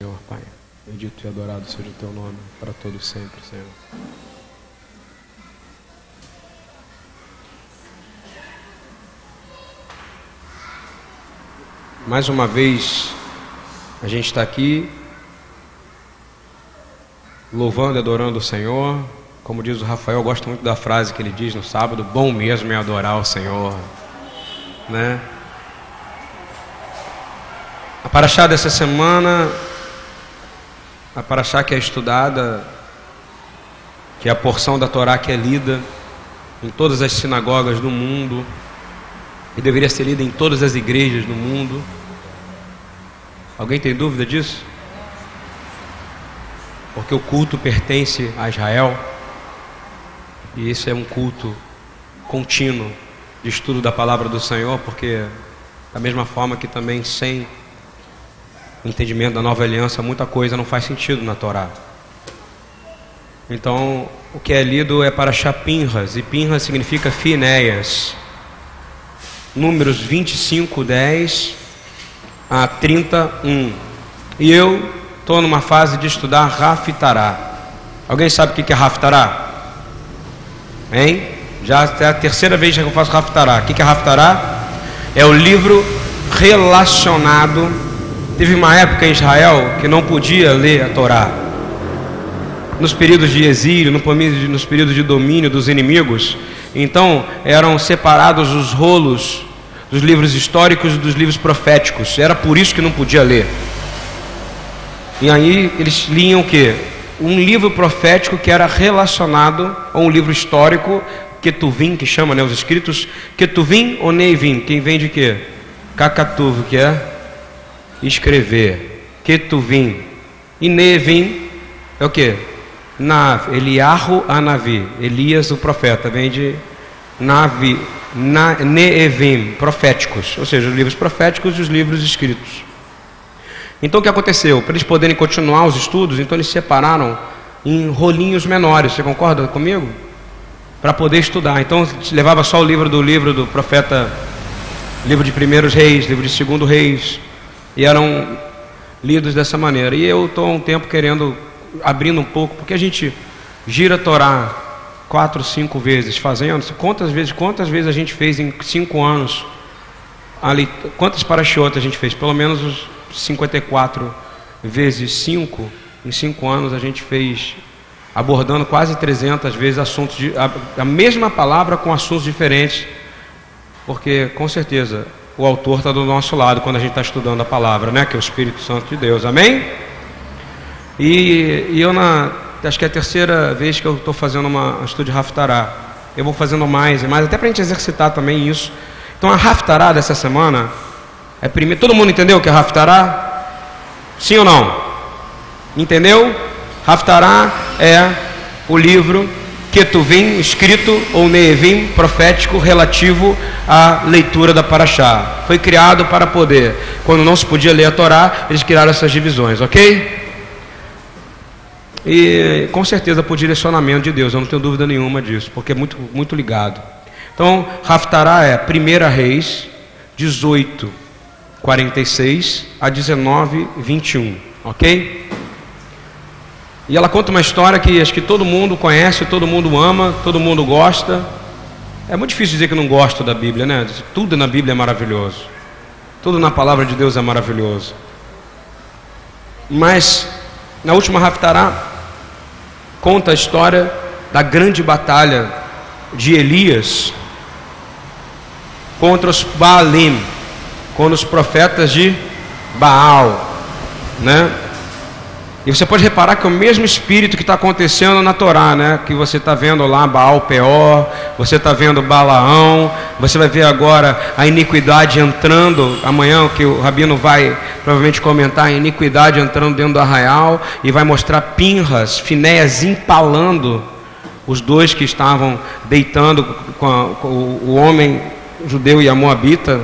Senhor, Pai. Bendito e adorado seja o teu nome para todo sempre, Senhor. Mais uma vez, a gente está aqui louvando e adorando o Senhor. Como diz o Rafael, eu gosto muito da frase que ele diz no sábado: bom mesmo é adorar o Senhor, né? A paraxá dessa semana, a paraxá que é estudada, que é a porção da Torá que é lida em todas as sinagogas do mundo, e deveria ser lida em todas as igrejas do mundo. Alguém tem dúvida disso? Porque o culto pertence a Israel, e esse é um culto contínuo de estudo da palavra do Senhor, porque da mesma forma que também sem entendimento da nova aliança, muita coisa não faz sentido na Torá. Então, o que é lido é para Chapinras, e Pinras significa Finéias. Números 25, 10 a 31. E eu estou numa fase de estudar Raftará. Alguém sabe o que é Raftará? Hein? Já é a terceira vez que eu faço Raftará. O que é Raftará? É o livro relacionado. Teve uma época em Israel que não podia ler a Torá. Nos períodos de exílio, nos períodos de domínio dos inimigos, então eram separados os rolos dos livros históricos e dos livros proféticos. Era por isso que não podia ler. E aí eles liam o que? Um livro profético que era relacionado a um livro histórico, Ketuvim, que chama né, os escritos, Ketuvim ou Neivim, quem vem de quê? Kakatuv, que é escrever. Ketuvim. E Nevim é o que? Nav, Eliarro Anavi, Elias o profeta, vem de Navi, na, Neevim, proféticos, ou seja, os livros proféticos e os livros escritos. Então o que aconteceu? Para eles poderem continuar os estudos, então eles separaram em rolinhos menores, você concorda comigo? Para poder estudar. Então levava só o livro do livro do profeta, livro de primeiros reis, livro de segundo reis, e eram lidos dessa maneira. E eu estou há um tempo querendo, abrindo um pouco, porque a gente gira a Torá quatro, cinco vezes, fazendo, quantas vezes, quantas vezes a gente fez em cinco anos, ali, quantas paraxiotas a gente fez? Pelo menos os 54 vezes 5, em 5 anos a gente fez, abordando quase 300 vezes assuntos, de, a, a mesma palavra com assuntos diferentes, porque com certeza o autor está do nosso lado quando a gente está estudando a palavra, né? Que é o Espírito Santo de Deus, amém? E, e eu na, acho que é a terceira vez que eu estou fazendo uma, um estudo de Raftará. Eu vou fazendo mais e mais, até para a gente exercitar também isso. Então a Raftará dessa semana é primeiro. Todo mundo entendeu o que é Raftará? Sim ou não? Entendeu? Raftará é o livro Ketuvim, escrito ou Neevim, profético, relativo à leitura da Paraxá. Foi criado para poder, quando não se podia ler a Torá, eles criaram essas divisões, ok? E com certeza por direcionamento de Deus, eu não tenho dúvida nenhuma disso, porque é muito, muito ligado. Então, Raftará é 1 Reis 18, 46 a 19, 21, ok? E ela conta uma história que acho que todo mundo conhece, todo mundo ama, todo mundo gosta. É muito difícil dizer que não gosto da Bíblia, né? Tudo na Bíblia é maravilhoso. Tudo na palavra de Deus é maravilhoso. Mas na última Raftará conta a história da grande batalha de Elias contra os Baalim, contra os profetas de Baal, né? E você pode reparar que é o mesmo espírito que está acontecendo na Torá, né? Que você está vendo lá Baal Peor, você está vendo Balaão, você vai ver agora a iniquidade entrando, amanhã que o Rabino vai provavelmente comentar, a iniquidade entrando dentro do arraial e vai mostrar Pinras, Finéias empalando os dois que estavam deitando com, a, com o homem judeu e a moabita,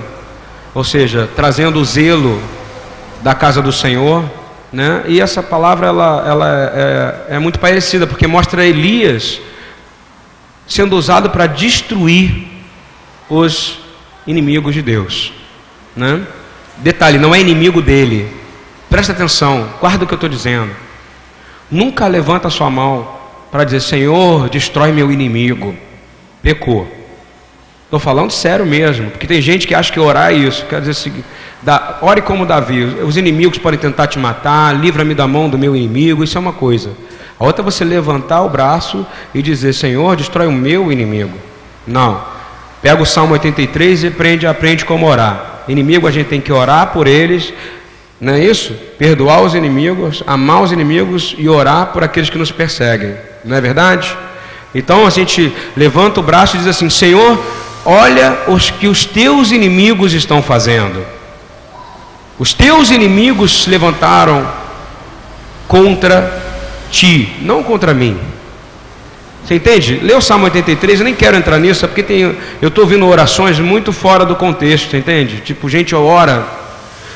ou seja, trazendo o zelo da casa do Senhor. Né? E essa palavra ela, ela é, é, muito parecida, porque mostra Elias sendo usado para destruir os inimigos de Deus. Né? Detalhe, não é inimigo dele. Presta atenção, guarda o que eu estou dizendo. Nunca levanta sua mão para dizer, Senhor, destrói meu inimigo. Pecou. Estou falando sério mesmo, porque tem gente que acha que orar é isso. Quer dizer da, ore como Davi. Os inimigos podem tentar te matar, livra-me da mão do meu inimigo. Isso é uma coisa. A outra é você levantar o braço e dizer, Senhor, destrói o meu inimigo. Não. Pega o Salmo 83 e aprende, aprende como orar. Inimigo a gente tem que orar por eles, não é isso? Perdoar os inimigos, amar os inimigos e orar por aqueles que nos perseguem. Não é verdade? Então a gente levanta o braço e diz assim: Senhor, olha os que os teus inimigos estão fazendo. Os teus inimigos se levantaram contra ti, não contra mim. Você entende? Lê o Salmo 83, eu nem quero entrar nisso, é porque tem, eu estou ouvindo orações muito fora do contexto, você entende? Tipo, gente ora,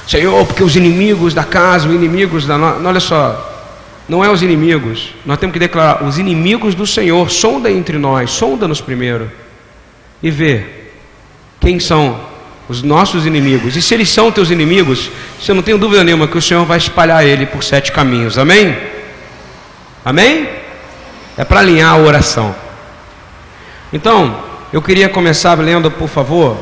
Senhor, porque os inimigos da casa, os inimigos da. No... Olha só, não é os inimigos, nós temos que declarar: os inimigos do Senhor, sonda entre nós, sonda-nos primeiro, e vê quem são os nossos inimigos, e se eles são teus inimigos, você não tem dúvida nenhuma que o Senhor vai espalhar ele por sete caminhos, amém? Amém? É para alinhar a oração. Então, eu queria começar lendo, por favor,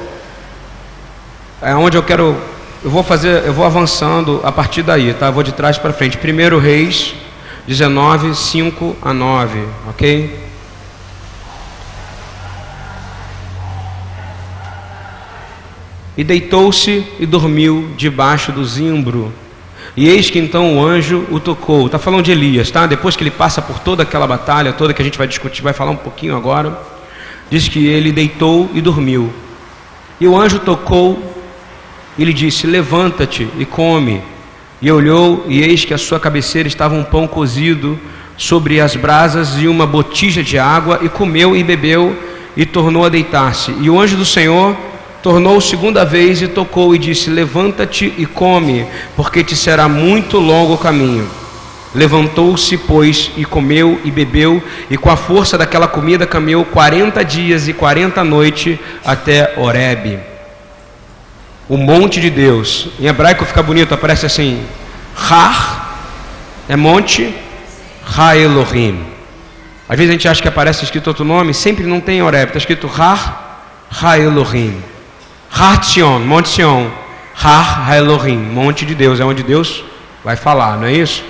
é onde eu quero, eu vou fazer, eu vou avançando a partir daí, tá? Eu vou de trás para frente. Primeiro Reis 19, 5 a 9, ok? E deitou-se e dormiu debaixo do zimbro e eis que então o anjo o tocou. Está falando de Elias, tá? Depois que ele passa por toda aquela batalha, toda que a gente vai discutir, vai falar um pouquinho agora. Diz que ele deitou e dormiu. E o anjo tocou e lhe disse: Levanta-te e come. E olhou, e eis que à sua cabeceira estava um pão cozido sobre as brasas e uma botija de água, e comeu e bebeu, e tornou a deitar-se. E o anjo do Senhor tornou segunda vez e tocou e disse: Levanta-te e come, porque te será muito longo o caminho. Levantou-se, pois, e comeu e bebeu, e com a força daquela comida caminhou quarenta dias e quarenta noites até Horebe, o monte de Deus. Em hebraico fica bonito, aparece assim: Har é monte, Ha Elohim. Às vezes a gente acha que aparece escrito outro nome, sempre não tem Horebe, está escrito Har, Ha Elohim. Har Sion, Monte Sion, Har Elohim, Monte de Deus, é onde Deus vai falar, não é isso?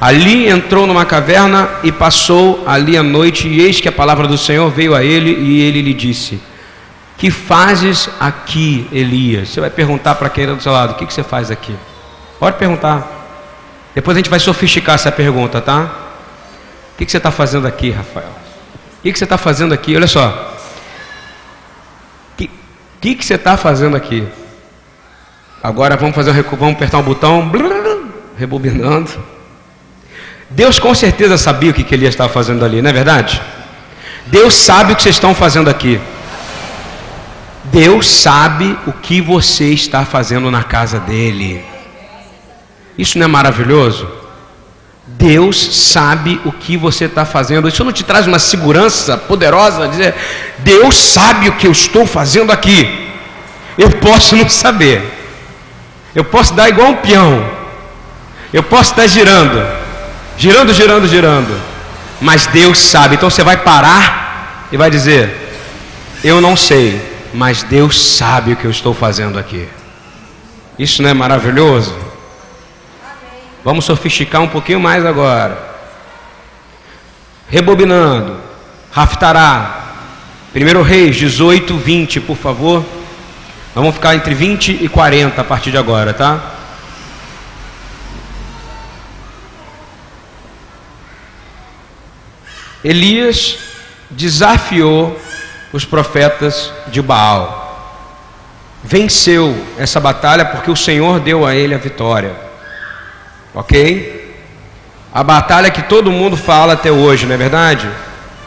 Ali entrou numa caverna e passou ali a noite, e eis que a palavra do Senhor veio a ele, e ele lhe disse: Que fazes aqui, Elias? Você vai perguntar para quem está do seu lado: O que, que você faz aqui? Pode perguntar. Depois a gente vai sofisticar essa pergunta, tá? O que, que você está fazendo aqui, Rafael? O que, que você está fazendo aqui? Olha só, que, que você está fazendo aqui? Agora vamos fazer um vamos apertar um botão, rebobinando. Deus com certeza sabia o que, que ele estava fazendo ali, não é verdade? Deus sabe o que vocês estão fazendo aqui. Deus sabe o que você está fazendo na casa dele. Isso não é maravilhoso? Deus sabe o que você está fazendo. Isso não te traz uma segurança poderosa? Dizer, Deus sabe o que eu estou fazendo aqui. Eu posso não saber. Eu posso dar igual um peão. Eu posso estar girando, girando, girando, girando. Mas Deus sabe. Então você vai parar e vai dizer: Eu não sei, mas Deus sabe o que eu estou fazendo aqui. Isso não é maravilhoso? Vamos sofisticar um pouquinho mais agora. Rebobinando. Raftará. Primeiro Reis 18, 20, por favor. Vamos ficar entre 20 e 40 a partir de agora, tá? Elias desafiou os profetas de Baal. Venceu essa batalha porque o Senhor deu a ele a vitória. Ok? A batalha que todo mundo fala até hoje, não é verdade?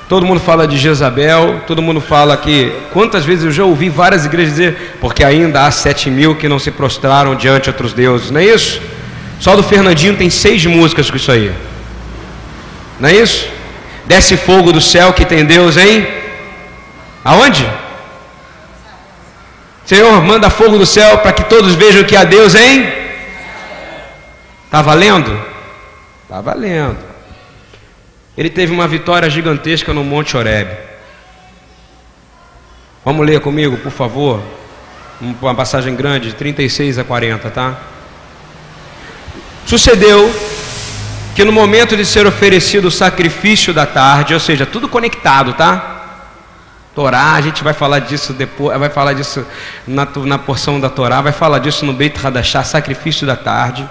Todo mundo fala de Jezabel, todo mundo fala que. Quantas vezes eu já ouvi várias igrejas dizer, porque ainda há sete mil que não se prostraram diante outros deuses, não é isso? Só do Fernandinho tem seis músicas com isso aí, não é isso? Desce fogo do céu que tem Deus, hein? Aonde? Senhor, manda fogo do céu para que todos vejam que há Deus, hein? Está valendo? Está valendo. Ele teve uma vitória gigantesca no Monte Horeb. Vamos ler comigo, por favor. Uma passagem grande, de 36 a 40, tá? Sucedeu que no momento de ser oferecido o sacrifício da tarde, ou seja, tudo conectado, tá? Torá, a gente vai falar disso depois, vai falar disso na, na porção da Torá, vai falar disso no Beit Hadashah, sacrifício da tarde.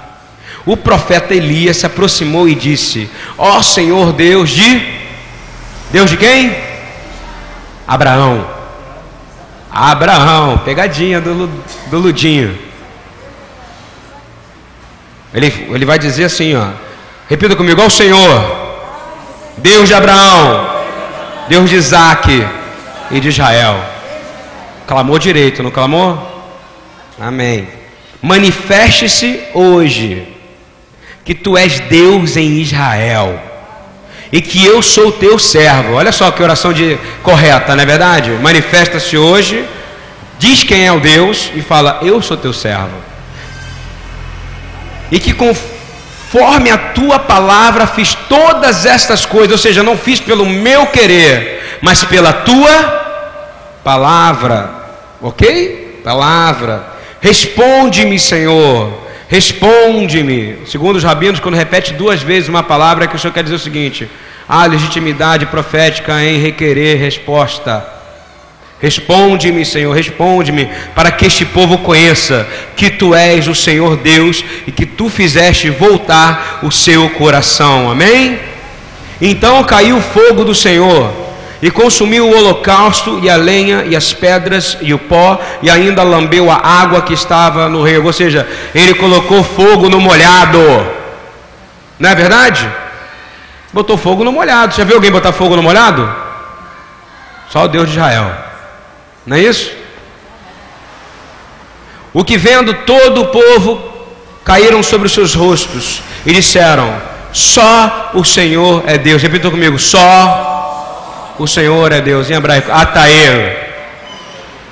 O profeta Elias se aproximou e disse: Ó oh, Senhor Deus de Deus de quem? Abraão. Abraão, pegadinha do, do Ludinho. Ele, ele vai dizer assim, ó. Repita comigo, ao Senhor, Deus de Abraão, Deus de Isaac e de Israel. Clamou direito, não clamou? Amém. Manifeste-se hoje que tu és Deus em Israel e que eu sou teu servo. Olha só que oração de correta, não é verdade? Manifesta-se hoje, diz quem é o Deus e fala: Eu sou teu servo. E que conforme a tua palavra fiz todas estas coisas, ou seja, não fiz pelo meu querer, mas pela tua palavra. OK? Palavra. Responde-me, Senhor Responde-me. Segundo os rabinos, quando repete duas vezes uma palavra, que o Senhor quer dizer o seguinte: há legitimidade profética em requerer resposta. Responde-me, Senhor, responde-me, para que este povo conheça que tu és o Senhor Deus e que tu fizeste voltar o seu coração. Amém? Então caiu o fogo do Senhor e consumiu o holocausto e a lenha e as pedras e o pó e ainda lambeu a água que estava no rego. Ou seja, ele colocou fogo no molhado. Não é verdade? Botou fogo no molhado. Já viu alguém botar fogo no molhado? Só o Deus de Israel. Não é isso? O que vendo todo o povo caíram sobre os seus rostos e disseram: Só o Senhor é Deus. Repita comigo: Só o Senhor é Deus. Em hebraico, Atael.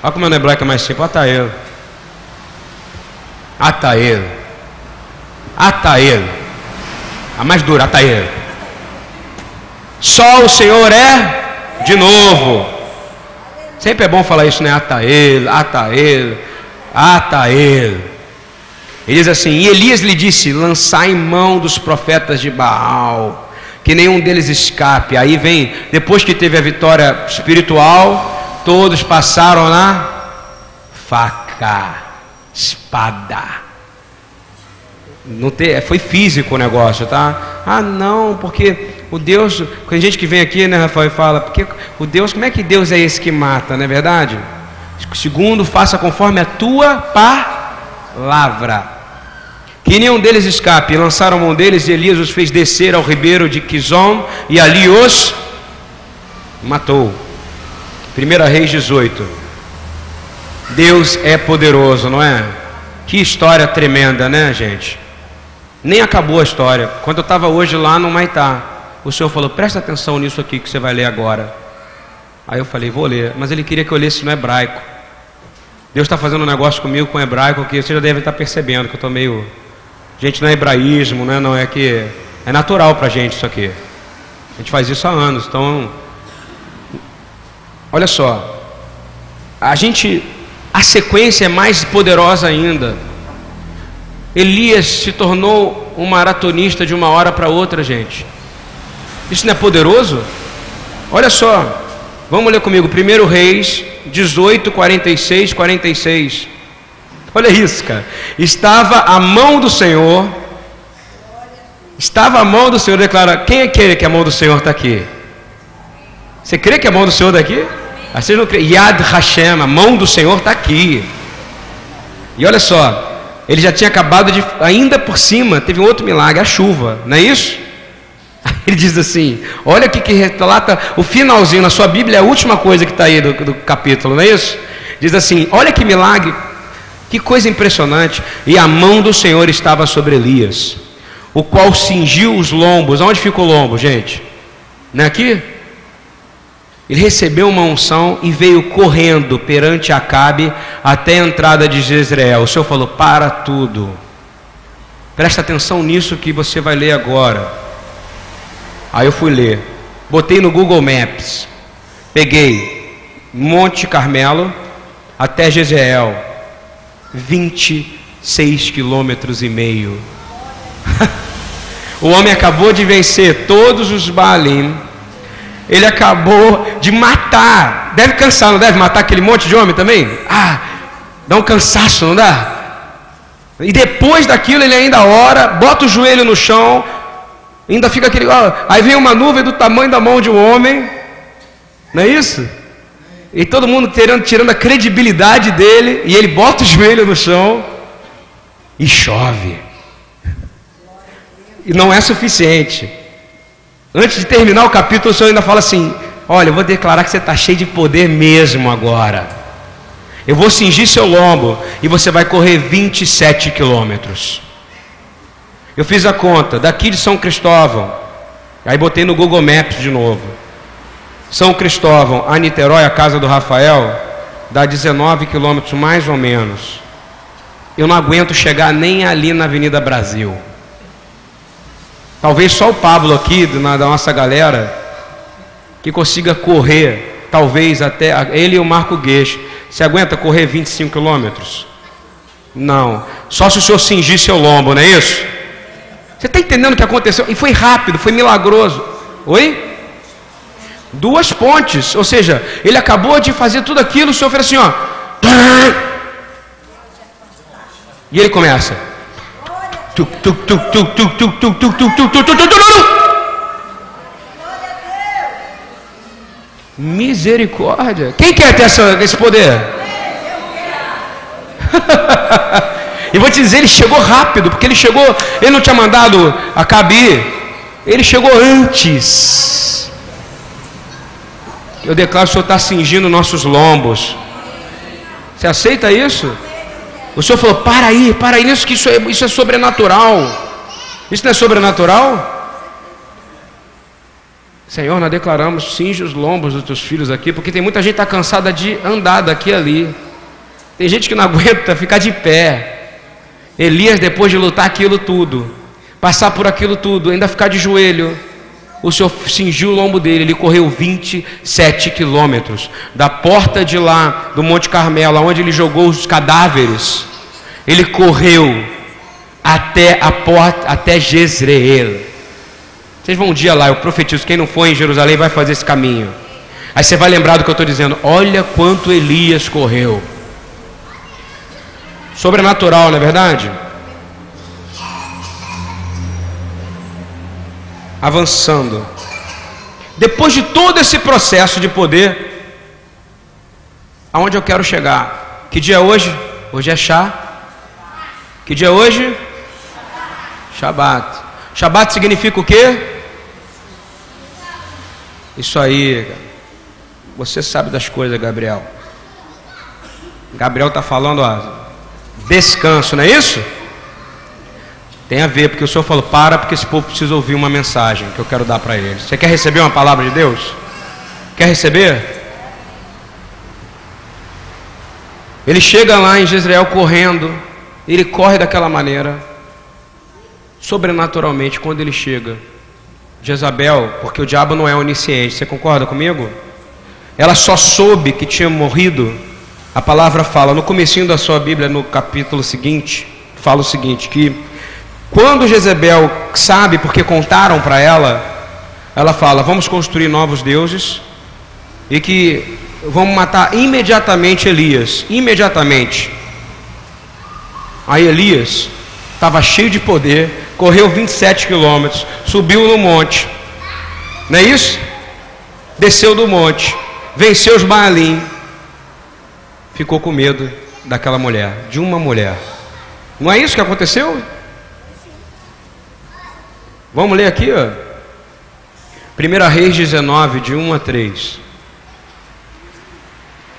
Olha como é no hebraico é mais simples. Atael. Atael. Atael. A mais dura, Atael. Só o Senhor é de novo. Sempre é bom falar isso, né? Atael, Atael, Atael. Ele diz assim: E Elias lhe disse: Lançai mão dos profetas de Baal que nenhum deles escape. Aí vem, depois que teve a vitória espiritual, todos passaram na faca, espada. Não ter, foi físico o negócio, tá? Ah, não, porque o Deus, tem gente que vem aqui, né, Rafael, e fala, porque o Deus, como é que Deus é esse que mata, não é verdade? Segundo, faça conforme a tua palavra. Que nenhum deles escape. E lançaram mão deles, e Elias os fez descer ao ribeiro de Quizon, e ali os matou. 1 Reis 18. Deus é poderoso, não é? Que história tremenda, né, gente? Nem acabou a história. Quando eu estava hoje lá no Maitá, o Senhor falou: presta atenção nisso aqui que você vai ler agora. Aí eu falei: vou ler. Mas ele queria que eu lesse no hebraico. Deus está fazendo um negócio comigo com hebraico que você já deve estar percebendo que eu estou meio Gente, não é hebraísmo, né? não é que. É natural para a gente isso aqui. A gente faz isso há anos. Então, olha só. A gente. A sequência é mais poderosa ainda. Elias se tornou um maratonista de uma hora para outra, gente. Isso não é poderoso? Olha só. Vamos ler comigo. 1 Reis 18, 46, 46. Olha isso, cara. Estava a mão do Senhor. Estava a mão do Senhor. Declara: quem é aquele que a mão do Senhor está aqui? Você crê que a mão do Senhor está aqui? Ah, você não crê. Yad Hashem, a mão do Senhor está aqui. E olha só, ele já tinha acabado de. Ainda por cima, teve um outro milagre, a chuva, não é isso? Ele diz assim: olha o que relata o finalzinho na sua Bíblia, é a última coisa que está aí do, do capítulo, não é isso? Diz assim: olha que milagre que coisa impressionante! E a mão do Senhor estava sobre Elias, o qual cingiu os lombos. Onde fica o lombo, gente? Não é aqui? Ele recebeu uma unção e veio correndo perante Acabe até a entrada de Jezreel. O Senhor falou: Para tudo. Presta atenção nisso que você vai ler agora. Aí eu fui ler. Botei no Google Maps. Peguei Monte Carmelo até Jezreel. 26 quilômetros e meio. o homem acabou de vencer todos os Baalim. Ele acabou de matar. Deve cansar, não deve matar aquele monte de homem também? Ah, dá um cansaço, não dá? E depois daquilo ele ainda ora, bota o joelho no chão, ainda fica aquele. Ó, aí vem uma nuvem do tamanho da mão de um homem, não é isso? E todo mundo tirando, tirando a credibilidade dele, e ele bota o joelho no chão e chove. E não é suficiente. Antes de terminar o capítulo, o Senhor ainda fala assim: Olha, eu vou declarar que você está cheio de poder mesmo agora. Eu vou cingir seu lombo e você vai correr 27 quilômetros. Eu fiz a conta, daqui de São Cristóvão, aí botei no Google Maps de novo. São Cristóvão a Niterói, a casa do Rafael, dá 19 quilômetros mais ou menos. Eu não aguento chegar nem ali na Avenida Brasil. Talvez só o Pablo aqui, da nossa galera, que consiga correr, talvez até ele e o Marco Gueixo você aguenta correr 25 quilômetros? Não. Só se o senhor cingir seu lombo, não é isso? Você está entendendo o que aconteceu? E foi rápido, foi milagroso. Oi? Duas pontes, ou seja, ele acabou de fazer tudo aquilo, o senhor fez assim, ó. E ele começa. Misericórdia. Quem quer ter essa, esse poder? e vou te dizer, ele chegou rápido, porque ele chegou, ele não tinha mandado a Cabi, ele chegou antes. Eu declaro que o Senhor está cingindo nossos lombos. Você aceita isso? O Senhor falou: para aí, para aí, isso que isso é, isso é sobrenatural. Isso não é sobrenatural? Senhor, nós declaramos, cinge os lombos dos teus filhos aqui, porque tem muita gente que está cansada de andar daqui e ali. Tem gente que não aguenta ficar de pé. Elias, depois de lutar aquilo tudo, passar por aquilo tudo, ainda ficar de joelho, o Senhor cingiu o lombo dele, ele correu 27 quilômetros, da porta de lá, do Monte Carmelo, onde ele jogou os cadáveres, ele correu até a porta, até Jezreel. Vocês vão um dia lá, eu profetizo, quem não foi em Jerusalém vai fazer esse caminho. Aí você vai lembrar do que eu estou dizendo. Olha quanto Elias correu. Sobrenatural, não é verdade? Avançando. Depois de todo esse processo de poder, aonde eu quero chegar? Que dia é hoje? Hoje é chá. Que dia é hoje? Shabat. Shabat significa o quê? Isso aí, você sabe das coisas, Gabriel. Gabriel está falando, ó, descanso, não é isso? Tem a ver, porque o Senhor falou, para, porque esse povo precisa ouvir uma mensagem que eu quero dar para eles. Você quer receber uma palavra de Deus? Quer receber? Ele chega lá em Jezreel correndo, ele corre daquela maneira, sobrenaturalmente, quando ele chega, Jezabel, porque o diabo não é onisciente. Você concorda comigo? Ela só soube que tinha morrido. A palavra fala no comecinho da sua Bíblia, no capítulo seguinte, fala o seguinte, que quando Jezebel sabe porque contaram para ela, ela fala: "Vamos construir novos deuses e que vamos matar imediatamente Elias, imediatamente". Aí Elias estava cheio de poder, correu 27 quilômetros, subiu no monte, não é isso? Desceu do monte, venceu os Baalim, ficou com medo daquela mulher, de uma mulher. Não é isso que aconteceu? Vamos ler aqui, ó. 1 Reis 19, de 1 a 3.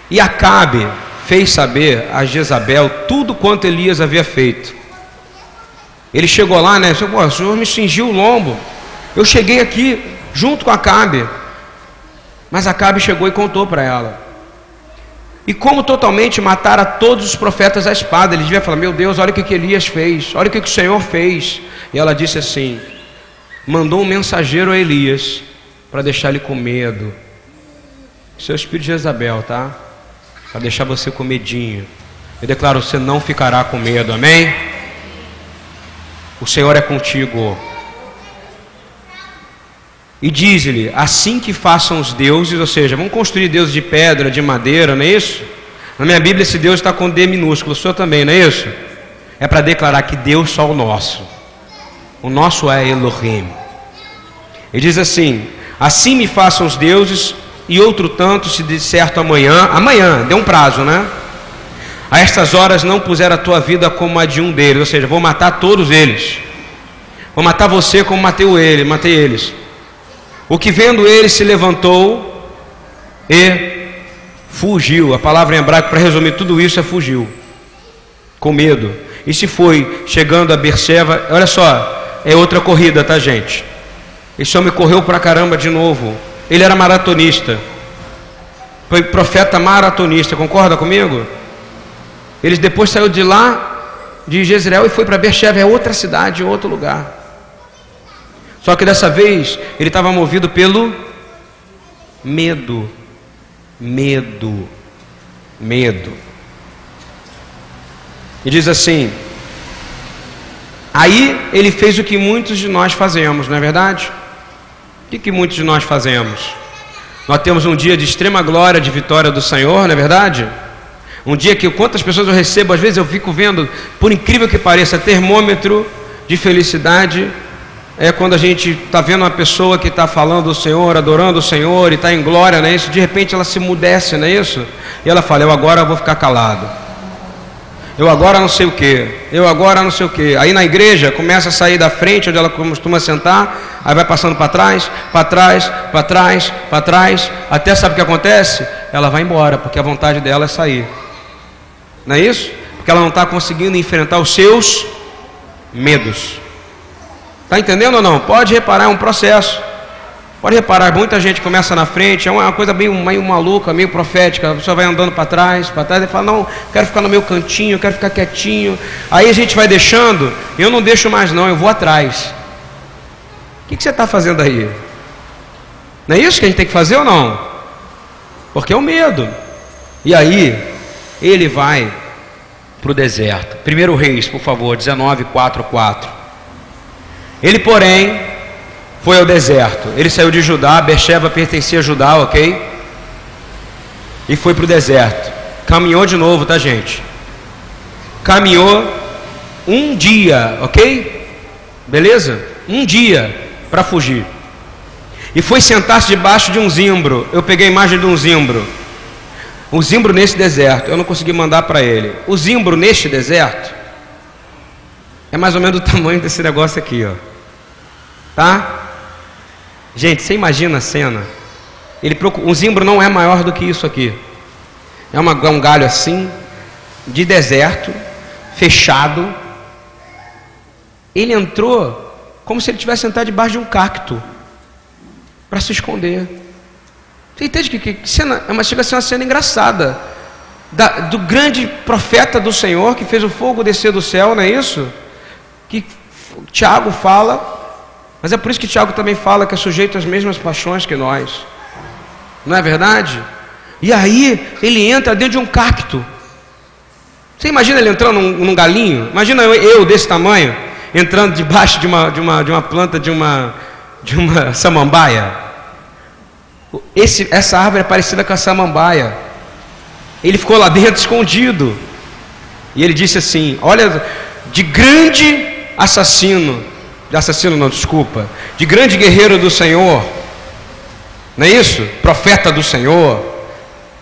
E Acabe fez saber a Jezabel tudo quanto Elias havia feito ele chegou lá, né? Pô, o senhor me cingiu o lombo. Eu cheguei aqui junto com Acabe. Mas Acabe chegou e contou para ela. E como totalmente matar a todos os profetas à espada. Ele devia falar: Meu Deus, olha o que, que Elias fez, olha o que, que o Senhor fez. E ela disse assim: Mandou um mensageiro a Elias para deixar ele com medo. Isso é o espírito de Jezabel, tá? Para deixar você com medinho. Eu declaro: Você não ficará com medo, amém? O Senhor é contigo. E diz-lhe: assim que façam os deuses, ou seja, vão construir deuses de pedra, de madeira, não é isso? Na minha Bíblia, esse Deus está com D minúsculo, o senhor também, não é isso? É para declarar que Deus só o nosso. O nosso é Elohim. Ele diz assim: assim me façam os deuses, e outro tanto se de certo amanhã, amanhã, deu um prazo, né? A estas horas não puser a tua vida como a de um deles, ou seja, vou matar todos eles. Vou matar você como matei ele, matei eles. O que vendo ele se levantou e fugiu. A palavra em hebraico para resumir tudo isso é fugiu. Com medo. E se foi chegando a Berseba, olha só, é outra corrida, tá, gente? Esse homem correu para caramba de novo. Ele era maratonista. Foi profeta maratonista, concorda comigo? Ele depois saiu de lá, de Jezreel, e foi para Beersheba, é outra cidade, outro lugar. Só que dessa vez ele estava movido pelo medo. Medo. Medo. E diz assim: Aí ele fez o que muitos de nós fazemos, não é verdade? O que, que muitos de nós fazemos? Nós temos um dia de extrema glória, de vitória do Senhor, não é verdade? Um dia que quantas pessoas eu recebo, às vezes eu fico vendo, por incrível que pareça, termômetro de felicidade é quando a gente está vendo uma pessoa que está falando do Senhor, adorando o Senhor e está em glória, não é isso? De repente ela se mudece, não é isso? E ela fala: Eu agora vou ficar calado. Eu agora não sei o que. Eu agora não sei o que. Aí na igreja começa a sair da frente onde ela costuma sentar, aí vai passando para trás, para trás, para trás, para trás, até sabe o que acontece? Ela vai embora, porque a vontade dela é sair. Não é isso? Porque ela não está conseguindo enfrentar os seus medos. Está entendendo ou não? Pode reparar, é um processo. Pode reparar, muita gente começa na frente, é uma coisa meio, meio maluca, meio profética. A pessoa vai andando para trás, para trás, e fala: Não, quero ficar no meu cantinho, quero ficar quietinho. Aí a gente vai deixando, eu não deixo mais, não, eu vou atrás. O que, que você está fazendo aí? Não é isso que a gente tem que fazer ou não? Porque é o medo. E aí, ele vai para o deserto. Primeiro Reis, por favor, 19, 4, 4. Ele, porém, foi ao deserto. Ele saiu de Judá, Bersheba pertencia a Judá, ok? E foi para o deserto. Caminhou de novo, tá, gente? Caminhou um dia, ok? Beleza? Um dia para fugir. E foi sentar-se debaixo de um zimbro. Eu peguei a imagem de um zimbro. Um zimbro nesse deserto. Eu não consegui mandar para ele. O zimbro neste deserto é mais ou menos do tamanho desse negócio aqui, ó. Tá? Gente, você imagina a cena? Ele procura, um zimbro não é maior do que isso aqui. É uma, um galho assim, de deserto, fechado. Ele entrou como se ele tivesse sentado debaixo de um cacto para se esconder. Você entende que, que cena, é uma, chega a ser uma cena engraçada. Da, do grande profeta do Senhor que fez o fogo descer do céu, não é isso? Que Tiago fala mas é por isso que Tiago também fala que é sujeito às mesmas paixões que nós. Não é verdade? E aí ele entra dentro de um cacto. Você imagina ele entrando num, num galinho? Imagina eu, eu, desse tamanho entrando debaixo de uma, de uma, de uma planta de uma, de uma samambaia. Esse, essa árvore é parecida com a samambaia. Ele ficou lá dentro escondido. E ele disse assim: Olha, de grande assassino de assassino não, desculpa, de grande guerreiro do Senhor, não é isso? Profeta do Senhor,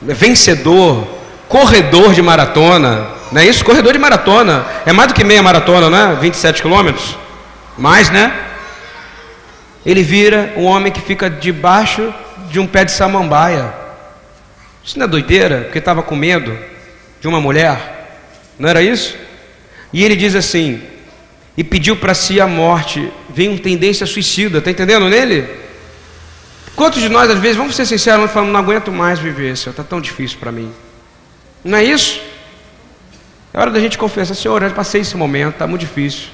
vencedor, corredor de maratona, não é isso? Corredor de maratona, é mais do que meia maratona, não é? 27 quilômetros, mais, né? Ele vira um homem que fica debaixo de um pé de samambaia. Isso não é doideira? Porque estava com medo de uma mulher, não era isso? E ele diz assim: e pediu para si a morte, vem uma tendência suicida, está entendendo nele? Quantos de nós, às vezes, vamos ser sinceros, falamos, não aguento mais viver, Senhor, está tão difícil para mim. Não é isso? É hora da gente confessar, Senhor, eu passei esse momento, está muito difícil.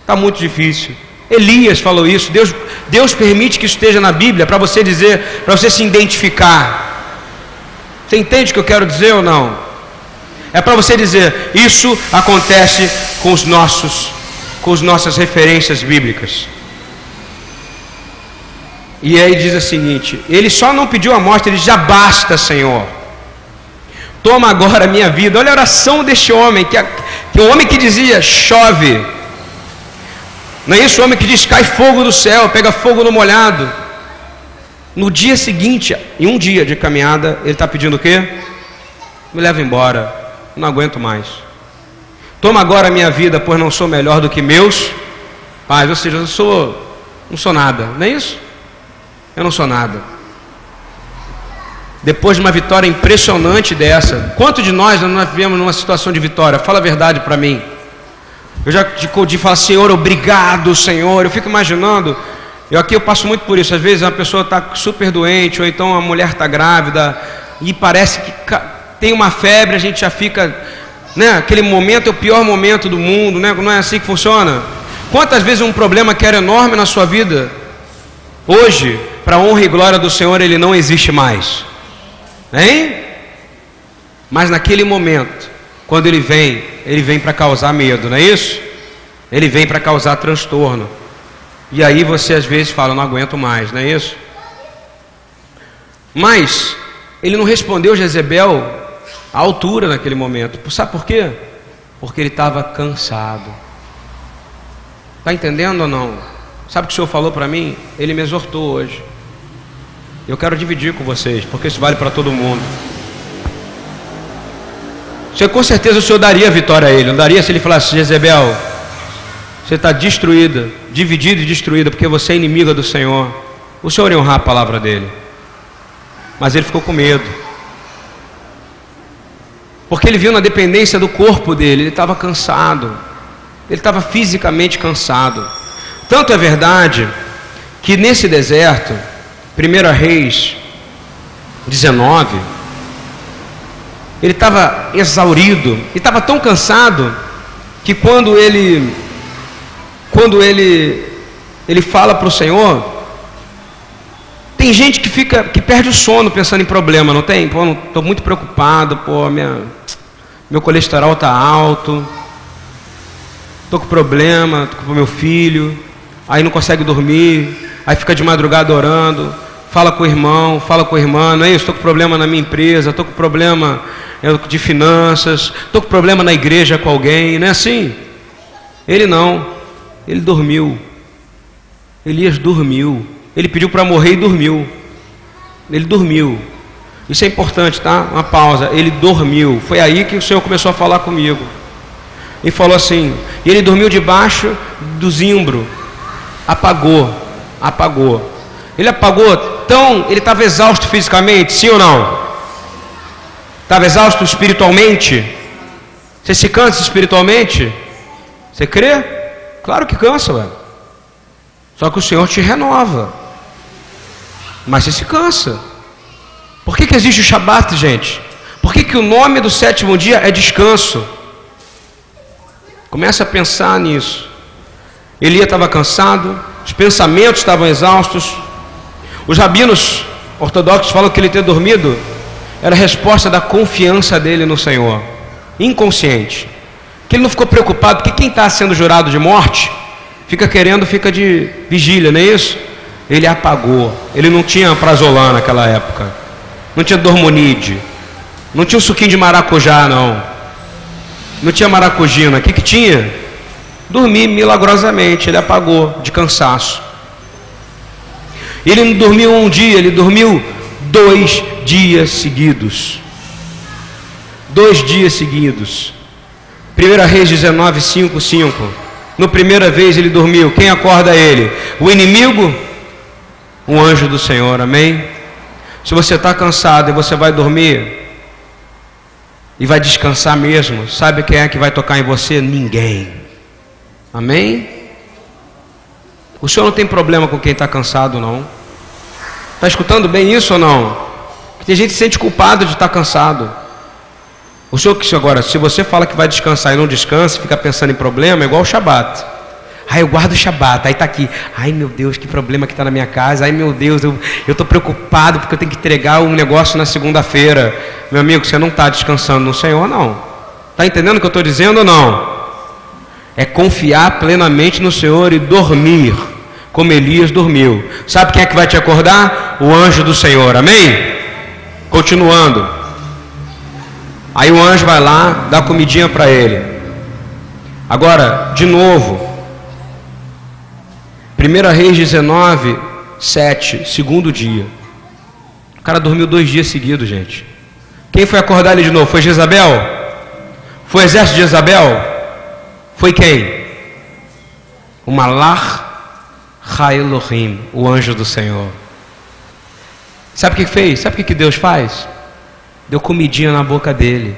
Está muito difícil. Elias falou isso. Deus, Deus permite que isso esteja na Bíblia para você dizer, para você se identificar. Você entende o que eu quero dizer ou não? É para você dizer, isso acontece com os nossos, com as nossas referências bíblicas. E aí diz o seguinte: ele só não pediu a morte, ele já basta, Senhor. Toma agora a minha vida. Olha a oração deste homem, que, que o homem que dizia: chove. Não é isso o homem que diz: cai fogo do céu, pega fogo no molhado. No dia seguinte, em um dia de caminhada, ele está pedindo o quê? Me leva embora, não aguento mais. Toma agora a minha vida, pois não sou melhor do que meus pais. Ou seja, eu sou, não sou nada, não é isso? Eu não sou nada. Depois de uma vitória impressionante dessa, quanto de nós nós vivemos numa situação de vitória? Fala a verdade para mim. Eu já de, de falar, Senhor, obrigado, Senhor. Eu fico imaginando, eu aqui eu passo muito por isso. Às vezes uma pessoa está super doente, ou então a mulher está grávida, e parece que tem uma febre, a gente já fica, né? Aquele momento é o pior momento do mundo, né? Não é assim que funciona? Quantas vezes um problema que era enorme na sua vida, hoje, para honra e glória do Senhor, ele não existe mais. Hein? Mas naquele momento, quando ele vem, ele vem para causar medo, não é isso? Ele vem para causar transtorno. E aí você às vezes fala, não aguento mais, não é isso? Mas ele não respondeu Jezebel à altura naquele momento. Sabe por quê? Porque ele estava cansado. Está entendendo ou não? Sabe o que o Senhor falou para mim? Ele me exortou hoje. Eu quero dividir com vocês, porque isso vale para todo mundo. Você, com certeza o Senhor daria vitória a ele, não daria se ele falasse, Jezebel, você está destruída, dividida e destruída, porque você é inimiga do Senhor. O Senhor ia honrar a palavra dele. Mas ele ficou com medo. Porque ele viu na dependência do corpo dele, ele estava cansado. Ele estava fisicamente cansado. Tanto é verdade que nesse deserto, 1 Reis 19, ele estava exaurido, e estava tão cansado que quando ele quando ele ele fala para o Senhor, tem gente que fica que perde o sono pensando em problema, não tem? Pô, estou muito preocupado, pô, minha, meu colesterol está alto, estou com problema, estou com meu filho, aí não consegue dormir, aí fica de madrugada orando, fala com o irmão, fala com a irmã, não é isso? Estou com problema na minha empresa, estou com problema de finanças, estou com problema na igreja com alguém, não é assim? Ele não, ele dormiu. Elias dormiu. Ele pediu para morrer e dormiu. Ele dormiu. Isso é importante, tá? Uma pausa. Ele dormiu. Foi aí que o Senhor começou a falar comigo. E falou assim: e ele dormiu debaixo do zimbro. Apagou. Apagou. Ele apagou tão. Ele estava exausto fisicamente, sim ou não? Estava exausto espiritualmente? Você se cansa espiritualmente? Você crê? Claro que cansa, velho. Só que o Senhor te renova. Mas você se cansa. Por que, que existe o Shabat, gente? Por que, que o nome do sétimo dia é descanso? Começa a pensar nisso. Elia estava cansado, os pensamentos estavam exaustos, os rabinos ortodoxos falam que ele ter dormido era a resposta da confiança dele no Senhor, inconsciente. Que ele não ficou preocupado, porque quem está sendo jurado de morte fica querendo, fica de vigília, não é isso? Ele apagou. Ele não tinha prazolã naquela época, não tinha dormonide, não tinha suquinho de maracujá, não. Não tinha maracujina. O que, que tinha? Dormir milagrosamente. Ele apagou de cansaço. Ele não dormiu um dia, ele dormiu dois dias seguidos. Dois dias seguidos. 1 Reis 19, 5, 5. No primeira vez ele dormiu. Quem acorda ele? O inimigo? Um anjo do Senhor, amém? Se você está cansado e você vai dormir e vai descansar mesmo, sabe quem é que vai tocar em você? Ninguém. Amém? O senhor não tem problema com quem está cansado, não. Está escutando bem isso ou não? Tem gente que se sente culpado de estar tá cansado. O senhor que agora, se você fala que vai descansar e não descansa, fica pensando em problema, é igual o Shabat. Ai, eu guardo o Shabat, aí está aqui. Ai, meu Deus, que problema que está na minha casa. Ai, meu Deus, eu estou preocupado porque eu tenho que entregar um negócio na segunda-feira. Meu amigo, você não está descansando no Senhor, não. Está entendendo o que eu estou dizendo ou não? É confiar plenamente no Senhor e dormir, como Elias dormiu. Sabe quem é que vai te acordar? O anjo do Senhor, amém? Continuando. Aí o anjo vai lá, dá comidinha para ele. Agora, de novo, 1 Reis 19, 7, segundo dia. O cara dormiu dois dias seguidos, gente. Quem foi acordar ele de novo? Foi Jezabel? Foi o exército de Jezabel? Foi quem? O Malar Haelohim, o anjo do Senhor. Sabe o que fez? Sabe o que Deus faz? Deu comidinha na boca dele.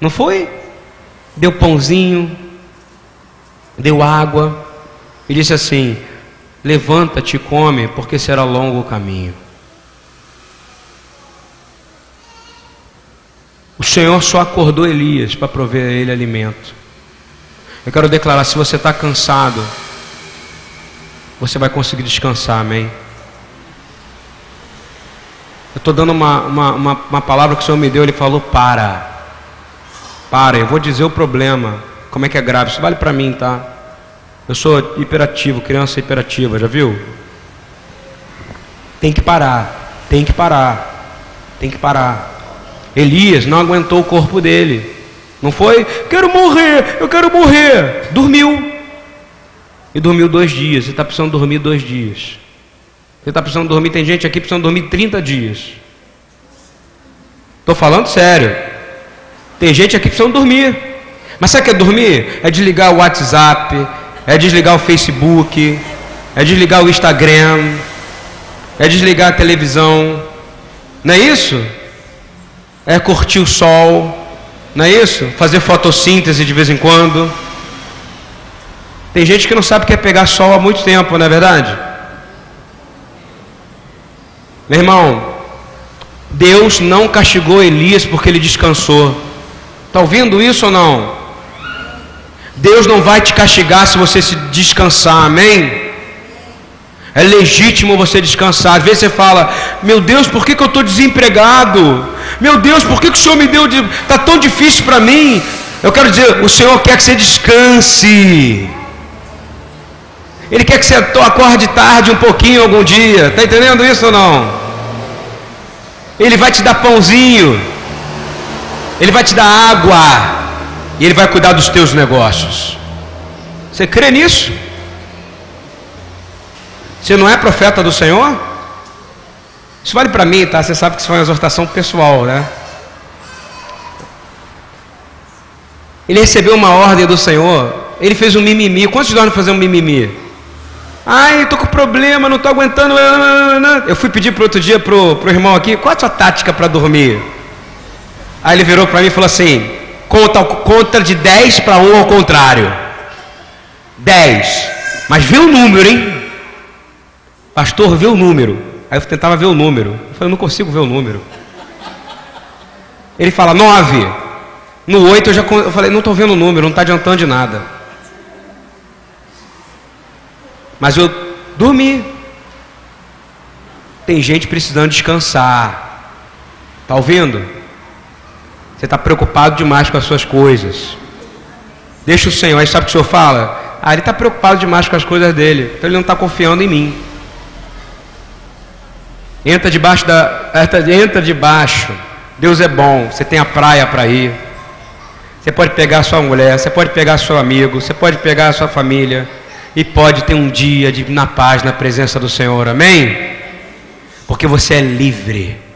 Não foi? Deu pãozinho, deu água e disse assim: Levanta-te e come, porque será longo o caminho. O Senhor só acordou Elias para prover a ele alimento. Eu quero declarar: se você está cansado, você vai conseguir descansar, amém? Eu estou dando uma, uma, uma, uma, palavra que o Senhor me deu, Ele falou: para, para, eu vou dizer o problema, como é que é grave, isso vale para mim, tá? Eu sou hiperativo, criança hiperativa, já viu? Tem que parar, tem que parar, tem que parar. Elias não aguentou o corpo dele. Não foi? Quero morrer, eu quero morrer. Dormiu. E dormiu dois dias. Você está precisando dormir dois dias. Você está precisando dormir, tem gente aqui precisando dormir 30 dias. Estou falando sério. Tem gente aqui precisando dormir. Mas sabe o que é dormir? É desligar o WhatsApp, é desligar o Facebook, é desligar o Instagram, é desligar a televisão, não é isso? É curtir o sol, não é isso? Fazer fotossíntese de vez em quando. Tem gente que não sabe que é pegar sol há muito tempo, não é verdade? Meu irmão, Deus não castigou Elias porque ele descansou. Está ouvindo isso ou não? Deus não vai te castigar se você se descansar, amém? É legítimo você descansar. Às vezes você fala: Meu Deus, por que, que eu estou desempregado? Meu Deus, por que, que o Senhor me deu? Está tão difícil para mim. Eu quero dizer: O Senhor quer que você descanse. Ele quer que você acorde tarde um pouquinho algum dia. Está entendendo isso ou não? Ele vai te dar pãozinho. Ele vai te dar água e Ele vai cuidar dos teus negócios. Você crê nisso? Você não é profeta do Senhor? Isso vale para mim, tá? Você sabe que isso foi uma exortação pessoal, né? Ele recebeu uma ordem do Senhor, ele fez um mimimi. Quantos de nós não fazer um mimimi? Ai, estou com problema, não estou aguentando. Eu fui pedir para outro dia pro, pro irmão aqui, qual a sua tática para dormir? Aí ele virou para mim e falou assim: conta, conta de 10 para 1 ao contrário. 10. Mas vê o número, hein? Pastor, vê o número. Aí eu tentava ver o número. Eu falei, não consigo ver o número. Ele fala 9. No 8 eu já eu falei, não estou vendo o número, não está adiantando de nada. Mas eu dormi. Tem gente precisando descansar. Está ouvindo? Você está preocupado demais com as suas coisas. Deixa o Senhor. Aí sabe o que o Senhor fala? Ah, ele está preocupado demais com as coisas dele. Então ele não está confiando em mim. Entra debaixo da. Entra, debaixo. Deus é bom. Você tem a praia para ir. Você pode pegar sua mulher, você pode pegar seu amigo, você pode pegar sua família e pode ter um dia de, na paz, na presença do Senhor. Amém? Porque você é livre.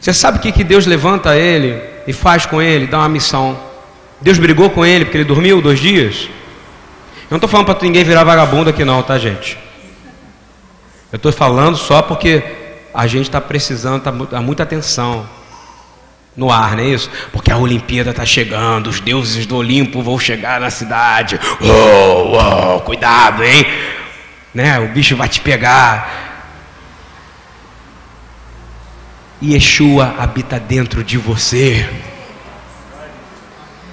Você sabe o que, que Deus levanta ele e faz com ele, dá uma missão. Deus brigou com ele porque ele dormiu dois dias. Eu não estou falando para ninguém virar vagabundo aqui não, tá gente? Eu estou falando só porque a gente está precisando, está muita atenção no ar, não é isso? Porque a Olimpíada está chegando, os deuses do Olimpo vão chegar na cidade. Oh, oh, cuidado, hein? Né? O bicho vai te pegar. e Yeshua habita dentro de você.